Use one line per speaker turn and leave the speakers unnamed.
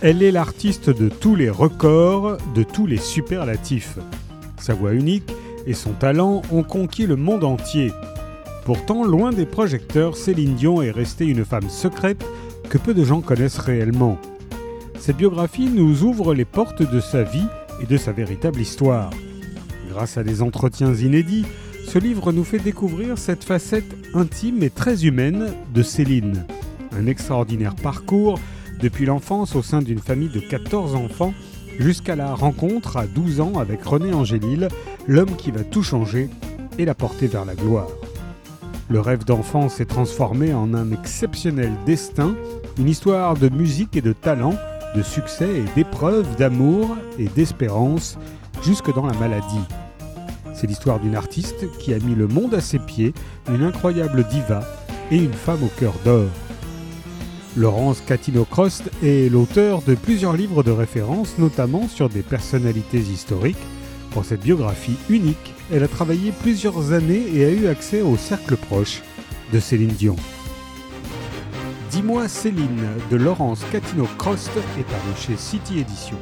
Elle est l'artiste de tous les records, de tous les superlatifs. Sa voix unique et son talent ont conquis le monde entier. Pourtant, loin des projecteurs, Céline Dion est restée une femme secrète que peu de gens connaissent réellement. Cette biographie nous ouvre les portes de sa vie et de sa véritable histoire. Grâce à des entretiens inédits, ce livre nous fait découvrir cette facette intime et très humaine de Céline. Un extraordinaire parcours depuis l'enfance au sein d'une famille de 14 enfants jusqu'à la rencontre à 12 ans avec René Angélil, l'homme qui va tout changer et la porter vers la gloire. Le rêve d'enfant s'est transformé en un exceptionnel destin, une histoire de musique et de talent, de succès et d'épreuves, d'amour et d'espérance, jusque dans la maladie. C'est l'histoire d'une artiste qui a mis le monde à ses pieds, une incroyable diva et une femme au cœur d'or. Laurence Catino-Crost est l'auteur de plusieurs livres de référence, notamment sur des personnalités historiques. Pour cette biographie unique, elle a travaillé plusieurs années et a eu accès au cercle proche de Céline Dion. Dis-moi Céline de Laurence Catino-Crost est paru chez City Edition.